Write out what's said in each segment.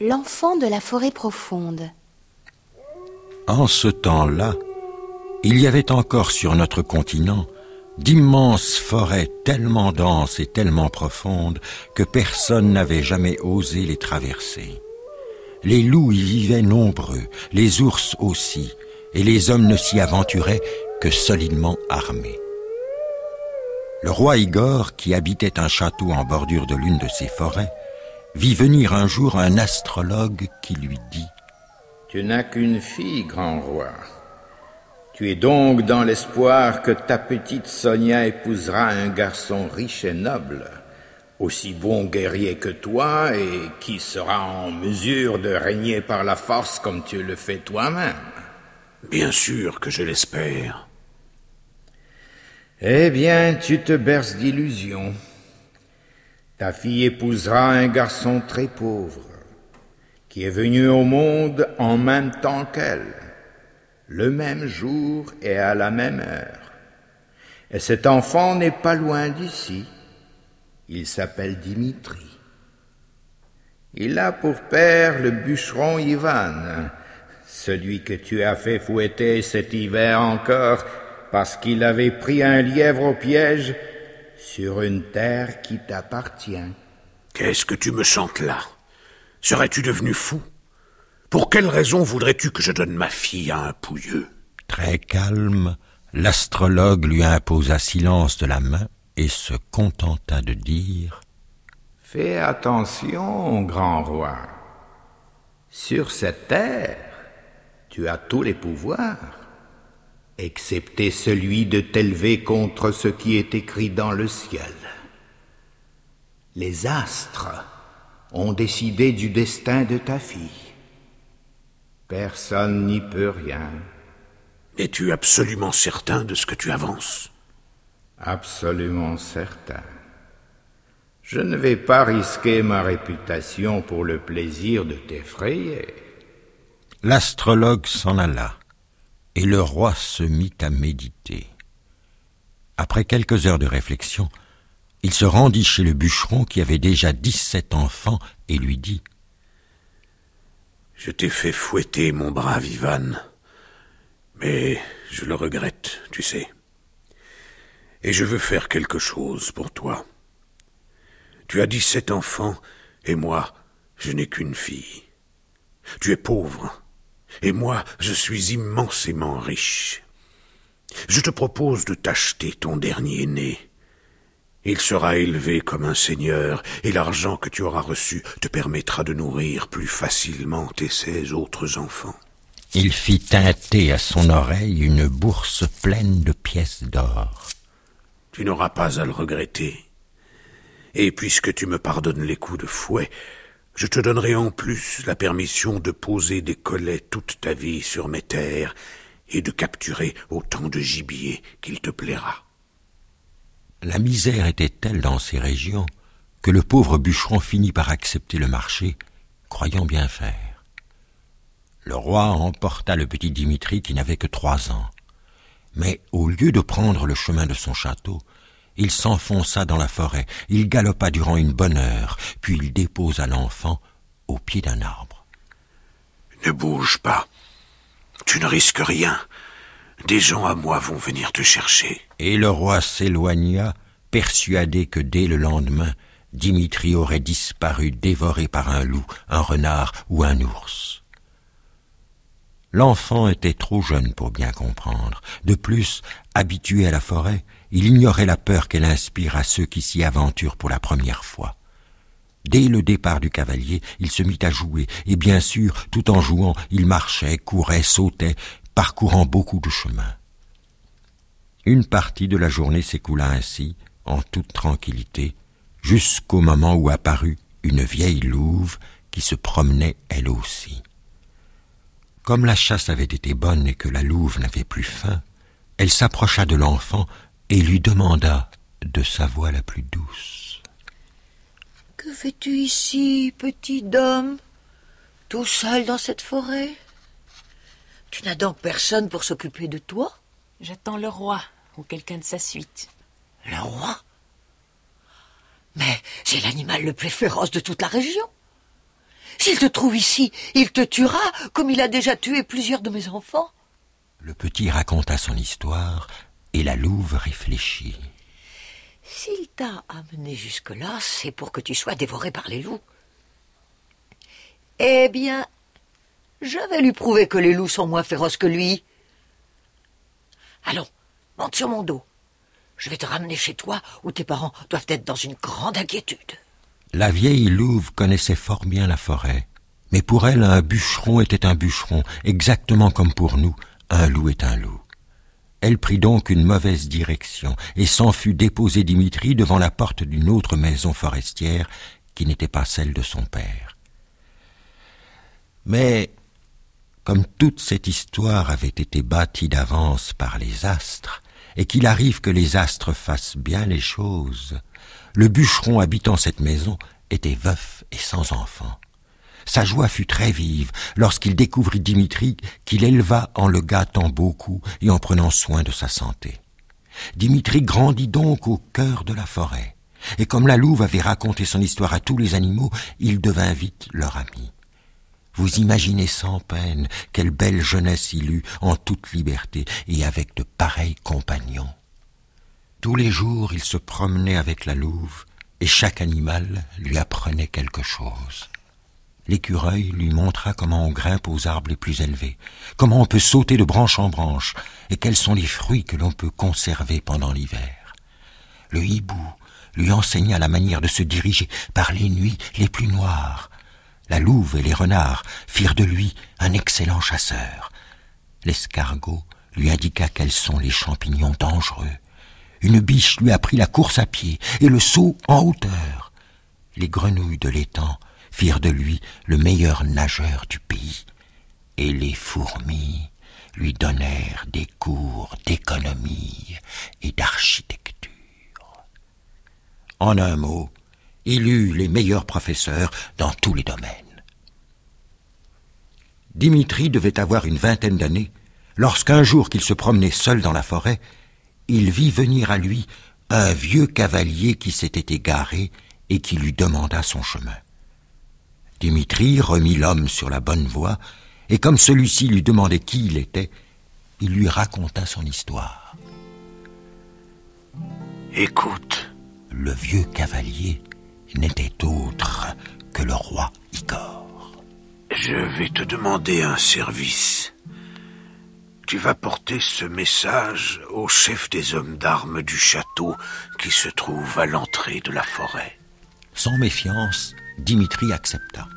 L'enfant de la forêt profonde. En ce temps-là, il y avait encore sur notre continent d'immenses forêts tellement denses et tellement profondes que personne n'avait jamais osé les traverser. Les loups y vivaient nombreux, les ours aussi, et les hommes ne s'y aventuraient que solidement armés. Le roi Igor, qui habitait un château en bordure de l'une de ces forêts, vit venir un jour un astrologue qui lui dit Tu n'as qu'une fille, grand roi. Tu es donc dans l'espoir que ta petite Sonia épousera un garçon riche et noble, aussi bon guerrier que toi et qui sera en mesure de régner par la force comme tu le fais toi-même. Bien sûr que je l'espère. Eh bien, tu te berces d'illusions. Ta fille épousera un garçon très pauvre, qui est venu au monde en même temps qu'elle, le même jour et à la même heure. Et cet enfant n'est pas loin d'ici. Il s'appelle Dimitri. Il a pour père le bûcheron Ivan, celui que tu as fait fouetter cet hiver encore parce qu'il avait pris un lièvre au piège sur une terre qui t'appartient. Qu'est-ce que tu me chantes là? Serais-tu devenu fou? Pour quelle raison voudrais-tu que je donne ma fille à un pouilleux? Très calme, l'astrologue lui imposa silence de la main et se contenta de dire Fais attention, grand roi. Sur cette terre, tu as tous les pouvoirs, excepté celui de t'élever contre ce qui est écrit dans le ciel. Les astres ont décidé du destin de ta fille. Personne n'y peut rien. Es-tu absolument certain de ce que tu avances? Absolument certain. Je ne vais pas risquer ma réputation pour le plaisir de t'effrayer. L'astrologue s'en alla, et le roi se mit à méditer. Après quelques heures de réflexion, il se rendit chez le bûcheron qui avait déjà dix-sept enfants et lui dit Je t'ai fait fouetter, mon brave Ivan, mais je le regrette, tu sais. Et je veux faire quelque chose pour toi. Tu as dix-sept enfants, et moi, je n'ai qu'une fille. Tu es pauvre, et moi, je suis immensément riche. Je te propose de t'acheter ton dernier né. Il sera élevé comme un seigneur, et l'argent que tu auras reçu te permettra de nourrir plus facilement tes seize autres enfants. Il fit teinter à son oreille une bourse pleine de pièces d'or. Tu n'auras pas à le regretter. Et puisque tu me pardonnes les coups de fouet, je te donnerai en plus la permission de poser des collets toute ta vie sur mes terres et de capturer autant de gibier qu'il te plaira. La misère était telle dans ces régions que le pauvre bûcheron finit par accepter le marché, croyant bien faire? Le roi emporta le petit Dimitri qui n'avait que trois ans. Mais au lieu de prendre le chemin de son château, il s'enfonça dans la forêt, il galopa durant une bonne heure, puis il déposa l'enfant au pied d'un arbre. Ne bouge pas. Tu ne risques rien. Des gens à moi vont venir te chercher. Et le roi s'éloigna, persuadé que dès le lendemain, Dimitri aurait disparu dévoré par un loup, un renard ou un ours. L'enfant était trop jeune pour bien comprendre. De plus, habitué à la forêt, il ignorait la peur qu'elle inspire à ceux qui s'y aventurent pour la première fois. Dès le départ du cavalier, il se mit à jouer, et bien sûr, tout en jouant, il marchait, courait, sautait, parcourant beaucoup de chemins. Une partie de la journée s'écoula ainsi, en toute tranquillité, jusqu'au moment où apparut une vieille louve qui se promenait elle aussi. Comme la chasse avait été bonne et que la louve n'avait plus faim, elle s'approcha de l'enfant et lui demanda de sa voix la plus douce. Que fais-tu ici, petit homme, tout seul dans cette forêt? Tu n'as donc personne pour s'occuper de toi? J'attends le roi ou quelqu'un de sa suite. Le roi? Mais c'est l'animal le plus féroce de toute la région. S'il te trouve ici, il te tuera, comme il a déjà tué plusieurs de mes enfants. Le petit raconta son histoire, et la louve réfléchit. S'il t'a amené jusque-là, c'est pour que tu sois dévoré par les loups. Eh bien, je vais lui prouver que les loups sont moins féroces que lui. Allons, monte sur mon dos. Je vais te ramener chez toi où tes parents doivent être dans une grande inquiétude. La vieille louve connaissait fort bien la forêt, mais pour elle un bûcheron était un bûcheron, exactement comme pour nous un loup est un loup. Elle prit donc une mauvaise direction et s'en fut déposer Dimitri devant la porte d'une autre maison forestière qui n'était pas celle de son père. Mais comme toute cette histoire avait été bâtie d'avance par les astres, et qu'il arrive que les astres fassent bien les choses, le bûcheron habitant cette maison était veuf et sans enfant. Sa joie fut très vive lorsqu'il découvrit Dimitri qu'il éleva en le gâtant beaucoup et en prenant soin de sa santé. Dimitri grandit donc au cœur de la forêt, et comme la louve avait raconté son histoire à tous les animaux, il devint vite leur ami. Vous imaginez sans peine quelle belle jeunesse il eut en toute liberté et avec de pareils compagnons. Tous les jours il se promenait avec la louve, et chaque animal lui apprenait quelque chose. L'écureuil lui montra comment on grimpe aux arbres les plus élevés, comment on peut sauter de branche en branche, et quels sont les fruits que l'on peut conserver pendant l'hiver. Le hibou lui enseigna la manière de se diriger par les nuits les plus noires, la louve et les renards firent de lui un excellent chasseur. L'escargot lui indiqua quels sont les champignons dangereux. Une biche lui apprit la course à pied et le saut en hauteur. Les grenouilles de l'étang firent de lui le meilleur nageur du pays. Et les fourmis lui donnèrent des cours d'économie et d'architecture. En un mot, il eut les meilleurs professeurs dans tous les domaines. Dimitri devait avoir une vingtaine d'années lorsqu'un jour qu'il se promenait seul dans la forêt, il vit venir à lui un vieux cavalier qui s'était égaré et qui lui demanda son chemin. Dimitri remit l'homme sur la bonne voie, et comme celui-ci lui demandait qui il était, il lui raconta son histoire. Écoute. Le vieux cavalier n'était autre que le roi Igor. Je vais te demander un service. Tu vas porter ce message au chef des hommes d'armes du château qui se trouve à l'entrée de la forêt. Sans méfiance, Dimitri accepta.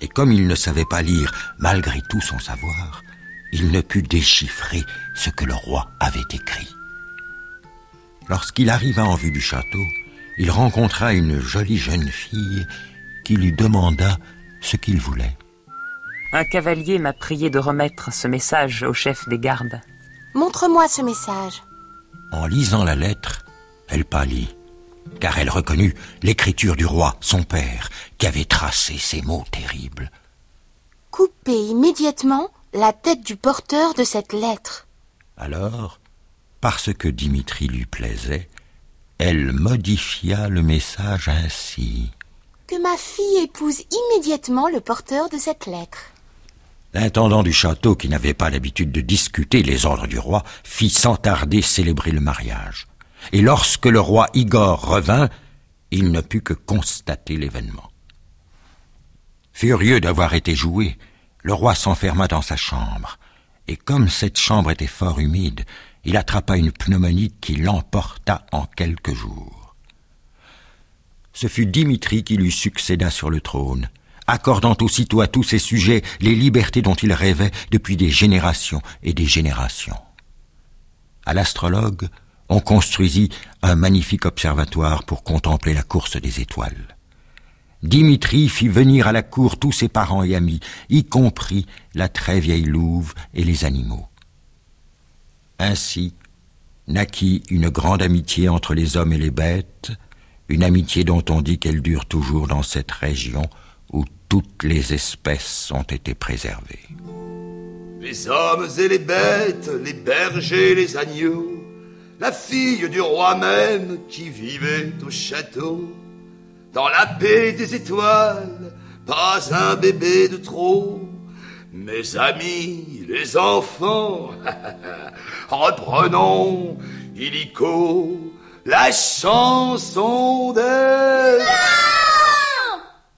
Et comme il ne savait pas lire malgré tout son savoir, il ne put déchiffrer ce que le roi avait écrit. Lorsqu'il arriva en vue du château, il rencontra une jolie jeune fille qui lui demanda ce qu'il voulait. Un cavalier m'a prié de remettre ce message au chef des gardes. Montre-moi ce message. En lisant la lettre, elle pâlit, car elle reconnut l'écriture du roi, son père, qui avait tracé ces mots terribles. Coupez immédiatement la tête du porteur de cette lettre. Alors, parce que Dimitri lui plaisait, elle modifia le message ainsi. Que ma fille épouse immédiatement le porteur de cette lettre. L'intendant du château, qui n'avait pas l'habitude de discuter les ordres du roi, fit sans tarder célébrer le mariage. Et lorsque le roi Igor revint, il ne put que constater l'événement. Furieux d'avoir été joué, le roi s'enferma dans sa chambre, et comme cette chambre était fort humide, il attrapa une pneumonie qui l'emporta en quelques jours. Ce fut Dimitri qui lui succéda sur le trône, accordant aussitôt à tous ses sujets les libertés dont il rêvait depuis des générations et des générations. À l'astrologue, on construisit un magnifique observatoire pour contempler la course des étoiles. Dimitri fit venir à la cour tous ses parents et amis, y compris la très vieille louve et les animaux. Ainsi naquit une grande amitié entre les hommes et les bêtes, une amitié dont on dit qu'elle dure toujours dans cette région où toutes les espèces ont été préservées. Les hommes et les bêtes, les bergers et les agneaux, la fille du roi même qui vivait au château, dans la paix des étoiles, pas un bébé de trop. Mes amis, les enfants, reprenons illico la chanson des